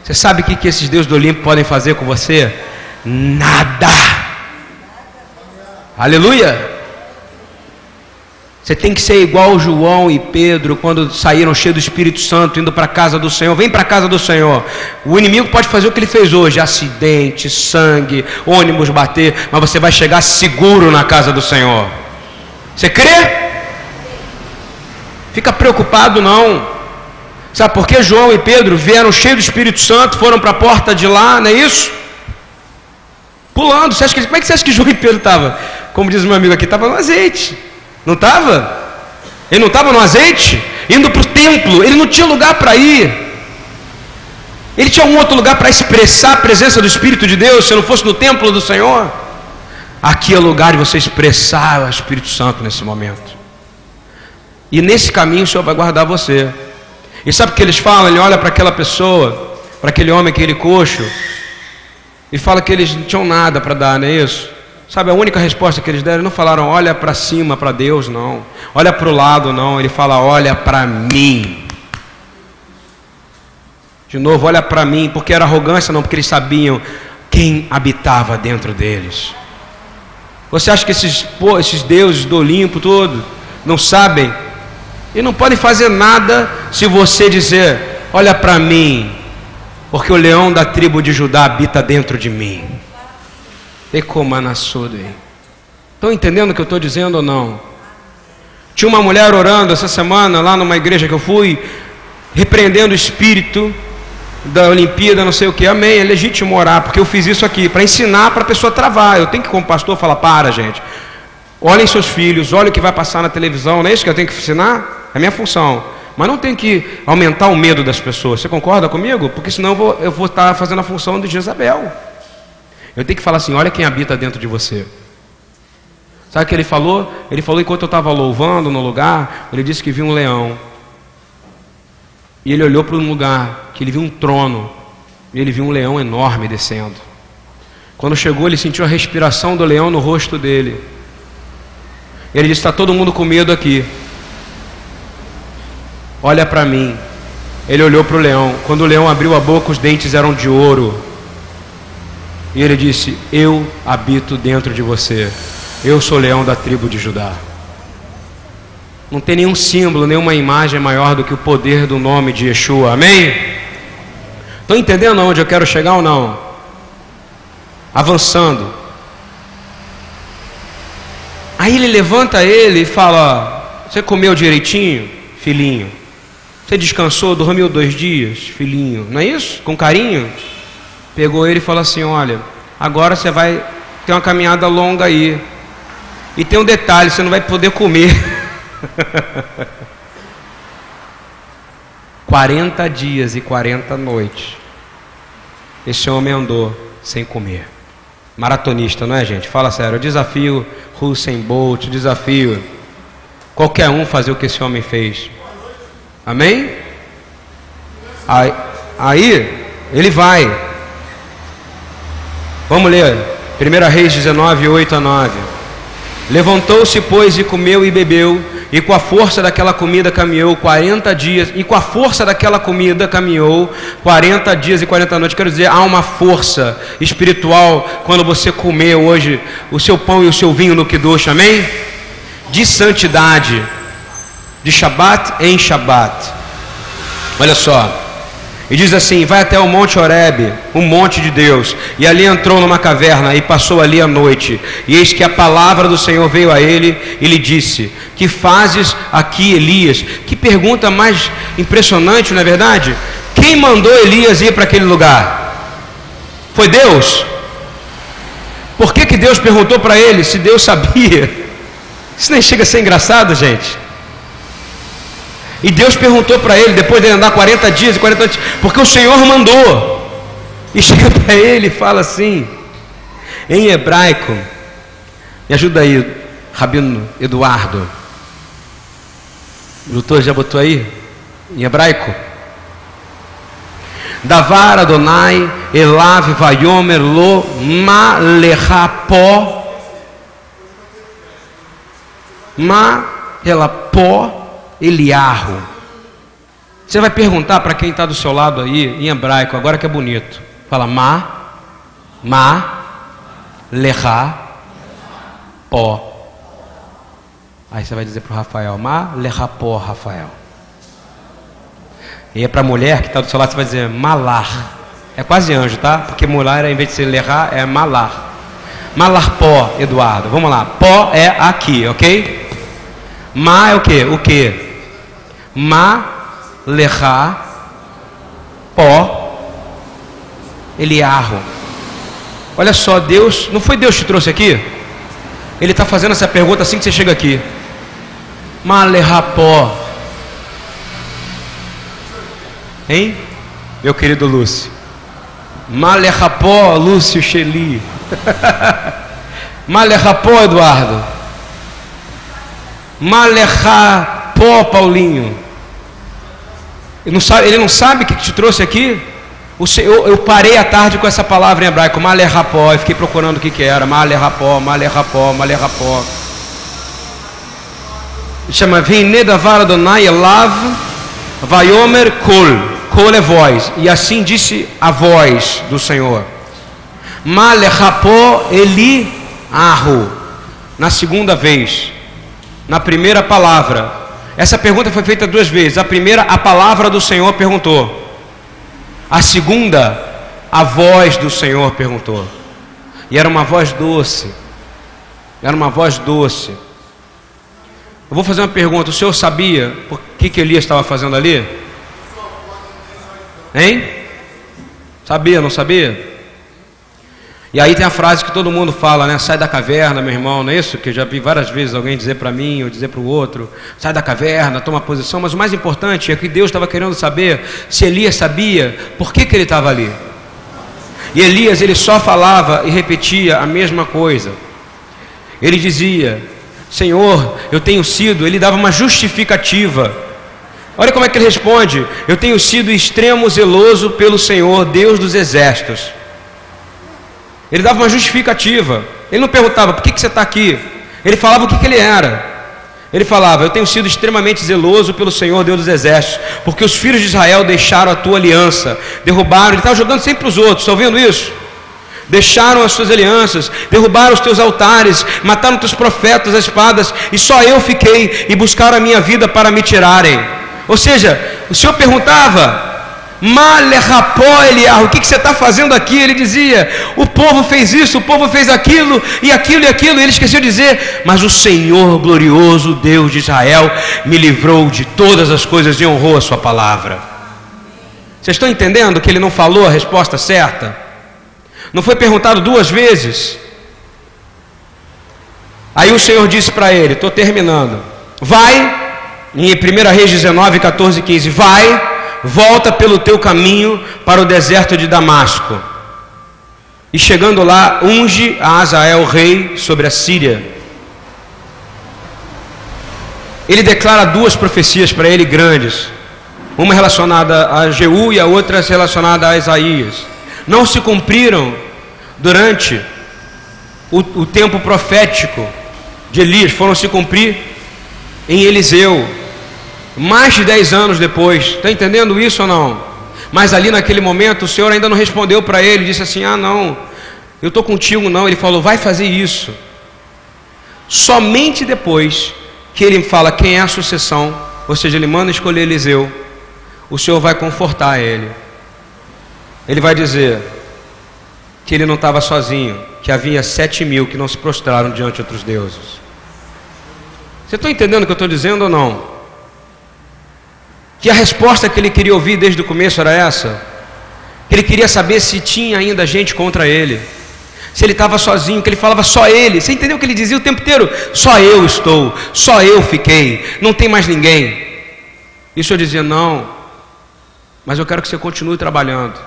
Você sabe o que, esses deuses do Olimpo podem fazer com você? Nada. Aleluia. Você tem que ser igual João e Pedro quando saíram cheios do Espírito Santo, indo para a casa do Senhor. Vem para a casa do Senhor. O inimigo pode fazer o que ele fez hoje: acidente, sangue, ônibus bater, mas você vai chegar seguro na casa do Senhor. Você crê? Fica preocupado não. Sabe por que João e Pedro vieram cheios do Espírito Santo, foram para a porta de lá, não é isso? Pulando. Você acha que, como é que você acha que João e Pedro estavam? Como diz meu amigo aqui, estava no azeite. Não estava? Ele não estava no azeite? Indo para o templo, ele não tinha lugar para ir. Ele tinha um outro lugar para expressar a presença do Espírito de Deus, se não fosse no templo do Senhor. Aqui é o lugar de você expressar o Espírito Santo nesse momento. E nesse caminho o Senhor vai guardar você. E sabe o que eles falam? Ele olha para aquela pessoa, para aquele homem, aquele coxo, e fala que eles não tinham nada para dar, não é isso? Sabe, a única resposta que eles deram, não falaram olha para cima para Deus, não. Olha para o lado, não. Ele fala olha para mim. De novo, olha para mim, porque era arrogância, não, porque eles sabiam quem habitava dentro deles. Você acha que esses, pô, esses deuses do Olimpo todo não sabem? E não podem fazer nada se você dizer: Olha para mim, porque o leão da tribo de Judá habita dentro de mim. Estão entendendo o que eu estou dizendo ou não? Tinha uma mulher orando essa semana lá numa igreja que eu fui, repreendendo o espírito da Olimpíada, não sei o que. Amém, é legítimo orar, porque eu fiz isso aqui para ensinar para a pessoa travar. Eu tenho que, como pastor, falar: para, gente. Olhem seus filhos, olhem o que vai passar na televisão, não é isso que eu tenho que ensinar? É minha função. Mas não tem que aumentar o medo das pessoas. Você concorda comigo? Porque senão eu vou, eu vou estar fazendo a função de Jezabel. Eu tenho que falar assim: olha quem habita dentro de você. Sabe o que ele falou? Ele falou enquanto eu estava louvando no lugar, ele disse que viu um leão. E ele olhou para um lugar, que ele viu um trono, e ele viu um leão enorme descendo. Quando chegou, ele sentiu a respiração do leão no rosto dele. Ele disse: Está todo mundo com medo aqui. Olha para mim. Ele olhou para o leão. Quando o leão abriu a boca, os dentes eram de ouro. E ele disse: Eu habito dentro de você. Eu sou leão da tribo de Judá. Não tem nenhum símbolo, nenhuma imagem maior do que o poder do nome de Yeshua. Amém? Estão entendendo aonde eu quero chegar ou não? Avançando. Aí ele levanta ele e fala: Você comeu direitinho, filhinho? Você descansou, dormiu dois dias, filhinho? Não é isso? Com carinho? pegou ele e falou assim: Olha, agora você vai ter uma caminhada longa aí. E tem um detalhe: você não vai poder comer. 40 dias e 40 noites. Esse homem andou sem comer. Maratonista, não é, gente? Fala sério. Eu desafio Hussein Bolt, desafio qualquer um fazer o que esse homem fez. Amém? Aí, aí ele vai. Vamos ler. 1 Reis 19, 8 a 9. Levantou-se, pois, e comeu e bebeu, e com a força daquela comida caminhou 40 dias, e com a força daquela comida caminhou 40 dias e 40 noites. Quero dizer, há uma força espiritual quando você comer hoje o seu pão e o seu vinho no Kiddush, amém? De santidade, de Shabat em Shabat. Olha só. E diz assim: Vai até o Monte Horebe, o monte de Deus. E ali entrou numa caverna e passou ali a noite. E eis que a palavra do Senhor veio a ele e lhe disse: Que fazes aqui, Elias? Que pergunta mais impressionante, não é verdade? Quem mandou Elias ir para aquele lugar? Foi Deus? Por que, que Deus perguntou para ele se Deus sabia? Isso nem chega a ser engraçado, gente. E Deus perguntou para ele, depois de andar 40 dias e 40 noites, porque o Senhor mandou. E chega para ele e fala assim, em hebraico, me ajuda aí, Rabino Eduardo. O doutor já botou aí? Em hebraico? Davar Adonai Elav Vayomer Lo Malerapó Ma Elapó Eliarro. Você vai perguntar para quem está do seu lado aí, em hebraico, agora que é bonito. Fala Ma, Ma, Leha, Pó. Aí você vai dizer para o Rafael, Ma, Leha, Pó, Rafael. E é para a mulher que está do seu lado, você vai dizer Malar. É quase anjo, tá? Porque mulher, em vez de ser Leha, é Malar. Malar Pó, Eduardo. Vamos lá. Pó é aqui, ok? Ma é o que? O que? Ma, Leha, Pó, Eliarro. Olha só, Deus, não foi Deus que te trouxe aqui? Ele está fazendo essa pergunta assim que você chega aqui. Malerrapó. Hein? Meu querido Lúcio. Malerrapó, Lúcio Cheli. Malerrapó, Eduardo. Malerrapó, Paulinho. Ele não sabe, ele não sabe o que te trouxe aqui? Eu, eu, parei à tarde com essa palavra em hebraico, malerrapó, e fiquei procurando o que, que era, malerrapó, malerrapó, malerrapó. Chama Vinedavar Adonai Elav Vaiomer Kol. Kol é voz. E assim disse a voz do Senhor. Malerrapó Eli Arro. Na segunda vez. Na primeira palavra. Essa pergunta foi feita duas vezes. A primeira, a palavra do Senhor perguntou. A segunda, a voz do Senhor perguntou. E era uma voz doce. Era uma voz doce. Eu vou fazer uma pergunta. O senhor sabia o que, que Elias estava fazendo ali? Hein? Sabia, não sabia? E aí tem a frase que todo mundo fala, né? Sai da caverna, meu irmão, não é isso? Que eu já vi várias vezes alguém dizer para mim ou dizer para o outro: sai da caverna, toma posição. Mas o mais importante é que Deus estava querendo saber se Elias sabia por que, que ele estava ali. E Elias ele só falava e repetia a mesma coisa. Ele dizia: Senhor, eu tenho sido. Ele dava uma justificativa. Olha como é que ele responde: Eu tenho sido extremo zeloso pelo Senhor, Deus dos exércitos. Ele dava uma justificativa. Ele não perguntava por que, que você está aqui. Ele falava o que, que ele era. Ele falava: Eu tenho sido extremamente zeloso pelo Senhor Deus dos Exércitos, porque os filhos de Israel deixaram a tua aliança, derrubaram. Ele estava jogando sempre para os outros, está ouvindo isso? Deixaram as suas alianças, derrubaram os teus altares, mataram os teus profetas, as espadas, e só eu fiquei e buscaram a minha vida para me tirarem. Ou seja, o Senhor perguntava: o que, que você está fazendo aqui? Ele dizia: o povo fez isso, o povo fez aquilo, e aquilo e aquilo, e ele esqueceu de dizer: mas o Senhor glorioso, Deus de Israel, me livrou de todas as coisas e honrou a sua palavra. Vocês estão entendendo que ele não falou a resposta certa? Não foi perguntado duas vezes? Aí o Senhor disse para ele: estou terminando, vai, em 1 Reis 19, 14 e 15, vai volta pelo teu caminho para o deserto de Damasco. E chegando lá, unge a Azael rei sobre a Síria. Ele declara duas profecias para ele grandes, uma relacionada a Jeú e a outra relacionada a Isaías. Não se cumpriram durante o, o tempo profético de Elias, foram se cumprir em Eliseu, mais de 10 anos depois, está entendendo isso ou não? Mas ali naquele momento o Senhor ainda não respondeu para ele, disse assim: Ah, não, eu estou contigo, não. Ele falou: Vai fazer isso. Somente depois que ele fala quem é a sucessão, ou seja, ele manda escolher Eliseu, o Senhor vai confortar ele. Ele vai dizer que ele não estava sozinho, que havia sete mil que não se prostraram diante de outros deuses. Você está entendendo o que eu estou dizendo ou não? Que a resposta que ele queria ouvir desde o começo era essa. Que ele queria saber se tinha ainda gente contra ele. Se ele estava sozinho, que ele falava só ele. Você entendeu o que ele dizia o tempo inteiro? Só eu estou, só eu fiquei, não tem mais ninguém. E o Senhor dizia: Não, mas eu quero que você continue trabalhando.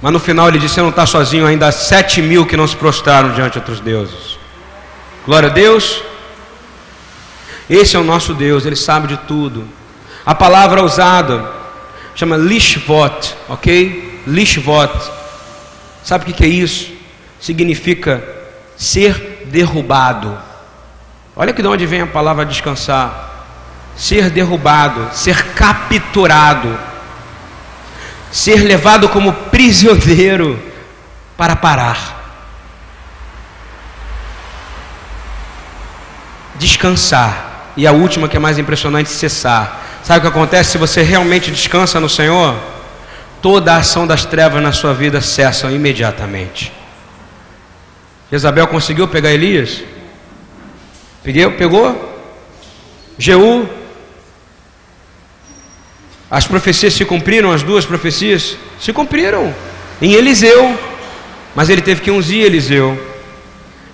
Mas no final ele disse: Você não está sozinho, ainda há sete mil que não se prostraram diante de outros deuses. Glória a Deus. Esse é o nosso Deus, Ele sabe de tudo. A palavra usada chama lishvot, ok? Lishvot. Sabe o que, é isso? Significa ser derrubado. Olha que de onde vem a palavra descansar. ser derrubado, ser capturado, ser levado como prisioneiro para parar. Descansar. E a última, que é mais impressionante, cessar. Sabe o que acontece se você realmente descansa no Senhor? Toda a ação das trevas na sua vida cessa imediatamente. Jezabel conseguiu pegar Elias? Pegou? Pegou? Jeú? As profecias se cumpriram, as duas profecias se cumpriram em Eliseu, mas ele teve que ungir Eliseu.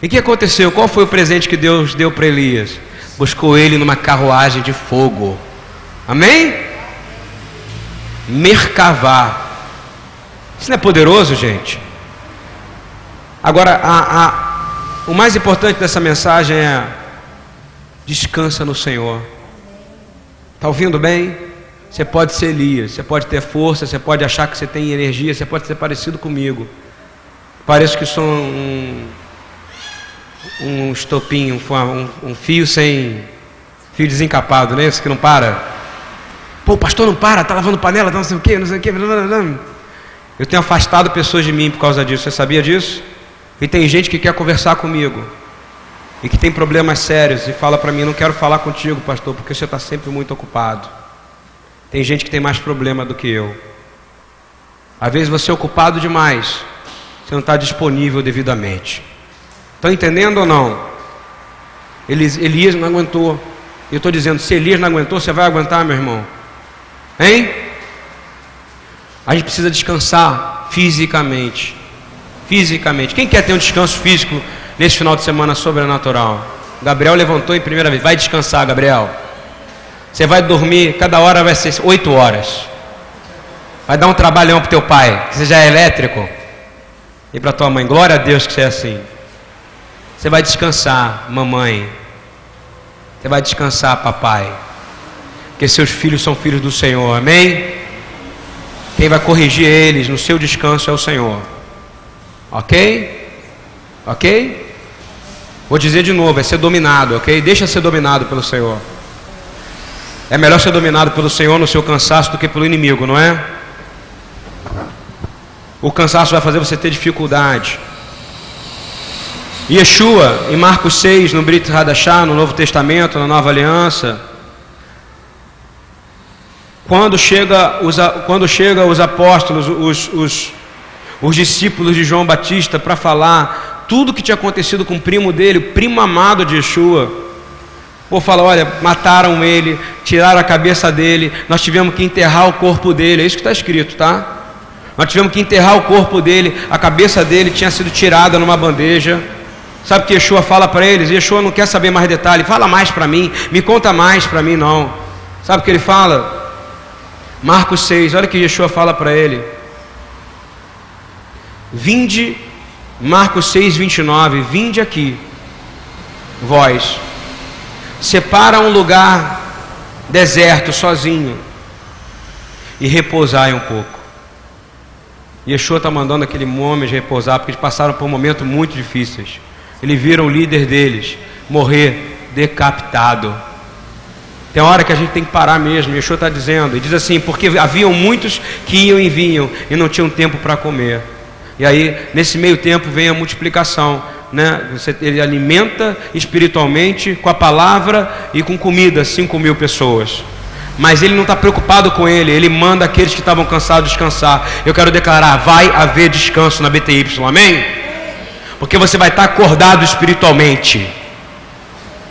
E o que aconteceu? Qual foi o presente que Deus deu para Elias? Buscou ele numa carruagem de fogo. Amém? Mercavá. Isso não é poderoso, gente? Agora, a, a, o mais importante dessa mensagem é: descansa no Senhor. Está ouvindo bem? Você pode ser Elias, você pode ter força, você pode achar que você tem energia, você pode ser parecido comigo. Parece que sou um, um estopinho, um, um fio sem. fio desencapado, né? Esse que não para. Pô, o pastor não para, tá lavando panela, tá não sei o quê, não sei o quê. Eu tenho afastado pessoas de mim por causa disso. Você sabia disso? E tem gente que quer conversar comigo e que tem problemas sérios e fala para mim: não quero falar contigo, pastor, porque você está sempre muito ocupado. Tem gente que tem mais problema do que eu. Às vezes você é ocupado demais, você não está disponível devidamente. Estão entendendo ou não? Elias não aguentou. Eu estou dizendo, se Elias não aguentou, você vai aguentar, meu irmão? Hein? A gente precisa descansar fisicamente. Fisicamente. Quem quer ter um descanso físico nesse final de semana sobrenatural? Gabriel levantou em primeira vez. Vai descansar, Gabriel. Você vai dormir, cada hora vai ser oito horas. Vai dar um trabalhão para teu pai, que você já é elétrico. E para tua mãe, glória a Deus que você é assim. Você vai descansar, mamãe. Você vai descansar, papai. Porque seus filhos são filhos do Senhor, amém? Quem vai corrigir eles no seu descanso é o Senhor. Ok? Ok? Vou dizer de novo, é ser dominado, ok? Deixa ser dominado pelo Senhor. É melhor ser dominado pelo Senhor no seu cansaço do que pelo inimigo, não é? O cansaço vai fazer você ter dificuldade. Yeshua, em Marcos 6, no Brit Hadashah, no Novo Testamento, na Nova Aliança, quando chega os, quando chega os apóstolos, os, os, os discípulos de João Batista, para falar tudo que tinha acontecido com o primo dele, o primo amado de Yeshua, ou fala, olha, mataram ele, tiraram a cabeça dele, nós tivemos que enterrar o corpo dele, é isso que está escrito, tá? Nós tivemos que enterrar o corpo dele, a cabeça dele tinha sido tirada numa bandeja. Sabe o que Yeshua fala para eles? Yeshua não quer saber mais detalhes, fala mais para mim, me conta mais para mim, não. Sabe o que ele fala? Marcos 6, olha que Yeshua fala para ele. Vinde, Marcos 6, 29, vinde aqui, vós separa um lugar deserto, sozinho, e repousai um pouco. Yeshua está mandando aquele homem repousar, porque eles passaram por momentos muito difíceis. Eles viram o líder deles morrer decapitado. Tem hora que a gente tem que parar mesmo. Yeshua está dizendo, e diz assim: porque haviam muitos que iam e vinham e não tinham tempo para comer. E aí, nesse meio tempo, vem a multiplicação né? Você, ele alimenta espiritualmente com a palavra e com comida 5 mil pessoas. Mas ele não está preocupado com ele, ele manda aqueles que estavam cansados descansar. Eu quero declarar: vai haver descanso na BTY, amém? Porque você vai estar acordado espiritualmente.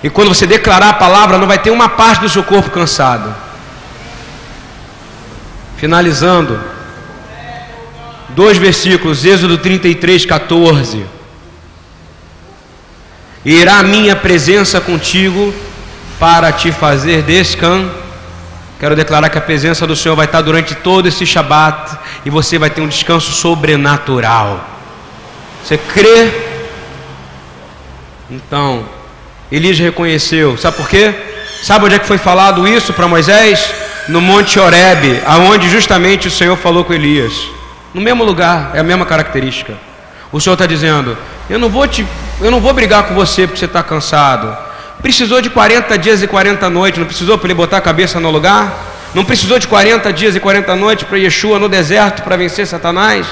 E quando você declarar a palavra, não vai ter uma parte do seu corpo cansado. Finalizando, dois versículos, Êxodo 33, 14 irá a minha presença contigo para te fazer descansar. Quero declarar que a presença do Senhor vai estar durante todo esse Shabat e você vai ter um descanso sobrenatural. Você crê? Então, Elias reconheceu. Sabe por quê? Sabe onde é que foi falado isso para Moisés? No Monte Horebe, aonde justamente o Senhor falou com Elias. No mesmo lugar, é a mesma característica. O Senhor está dizendo: Eu não vou te eu não vou brigar com você porque você está cansado. Precisou de 40 dias e 40 noites, não precisou para ele botar a cabeça no lugar? Não precisou de 40 dias e 40 noites para Yeshua no deserto para vencer Satanás?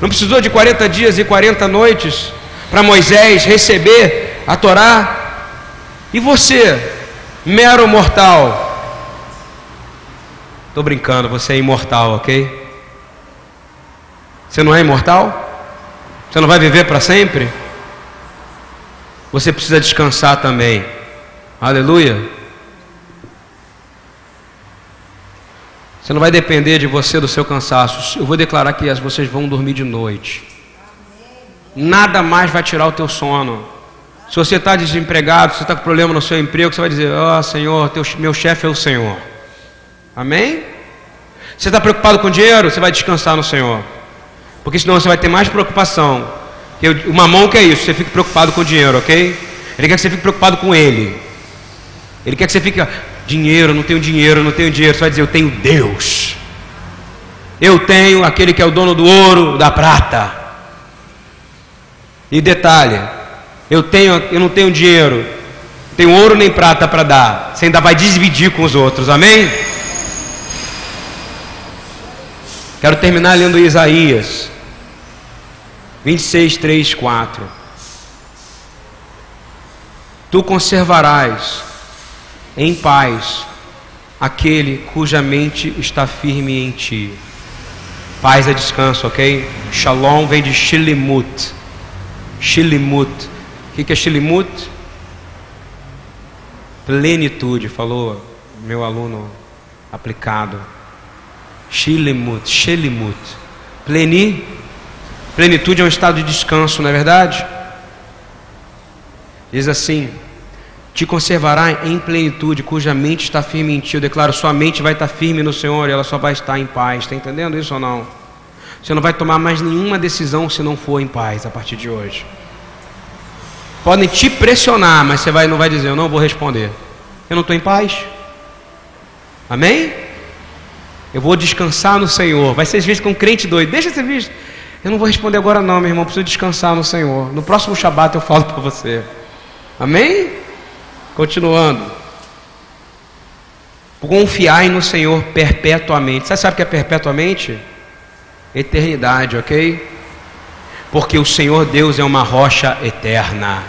Não precisou de 40 dias e 40 noites para Moisés receber a Torá? E você, mero mortal? Estou brincando, você é imortal, ok? Você não é imortal? Você não vai viver para sempre? Você precisa descansar também. Aleluia. Você não vai depender de você, do seu cansaço. Eu vou declarar que vocês vão dormir de noite. Nada mais vai tirar o teu sono. Se você está desempregado, se está com problema no seu emprego, você vai dizer: Ó oh, Senhor, teu, meu chefe é o Senhor. Amém? Você está preocupado com dinheiro? Você vai descansar no Senhor. Porque senão você vai ter mais preocupação. O mamão quer isso, você fica preocupado com o dinheiro, ok? Ele quer que você fique preocupado com ele. Ele quer que você fique, dinheiro, não tenho dinheiro, não tenho dinheiro. Você vai dizer, eu tenho Deus. Eu tenho aquele que é o dono do ouro, da prata. E detalhe, eu tenho, eu não tenho dinheiro, tenho ouro nem prata para dar. Você ainda vai dividir com os outros, amém? Quero terminar lendo Isaías 26, 3, 4. Tu conservarás em paz aquele cuja mente está firme em ti. Paz é descanso, ok? Shalom vem de shilimut. Shilimut. O que é shilimut? Plenitude, falou meu aluno aplicado. Shilimut, shilimut. Pleni Plenitude é um estado de descanso, não é verdade? Diz assim: Te conservará em plenitude, cuja mente está firme em ti. Eu declaro, sua mente vai estar firme no Senhor e ela só vai estar em paz. Está entendendo isso ou não? Você não vai tomar mais nenhuma decisão se não for em paz a partir de hoje. Podem te pressionar, mas você vai, não vai dizer, eu não vou responder. Eu não estou em paz. Amém? Eu vou descansar no Senhor. Vai ser visto com um crente doido. Deixa ser visto. Eu não vou responder agora não, meu irmão, preciso descansar no Senhor. No próximo Shabat eu falo para você. Amém? Continuando. Confiai no Senhor perpetuamente. Você sabe o que é perpetuamente? Eternidade, ok? Porque o Senhor Deus é uma rocha eterna.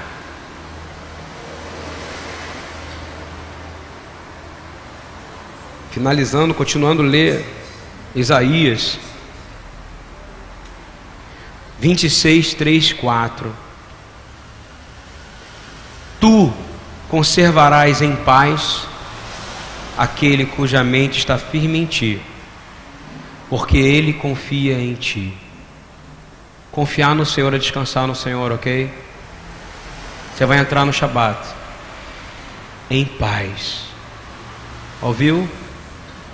Finalizando, continuando a ler Isaías 26, 3, 4. Tu conservarás em paz aquele cuja mente está firme em ti, porque ele confia em ti. Confiar no Senhor é descansar no Senhor, ok? Você vai entrar no Shabat em paz. Ouviu?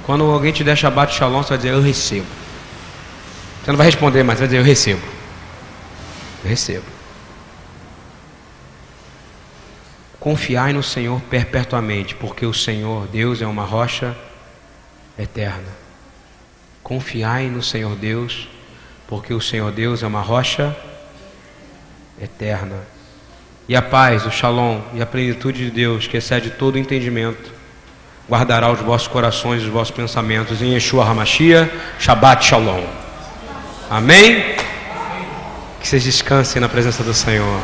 Quando alguém te der Shabat Shalom, você vai dizer: Eu recebo. Você não vai responder, mas vai dizer: Eu recebo. Eu recebo. Confiai no Senhor perpetuamente, porque o Senhor, Deus, é uma rocha eterna. Confiai no Senhor Deus, porque o Senhor Deus é uma rocha eterna. E a paz, o shalom e a plenitude de Deus, que excede todo entendimento, guardará os vossos corações e os vossos pensamentos em Yeshua Hamashia, Shabbat Shalom. Amém? Que vocês descansem na presença do Senhor.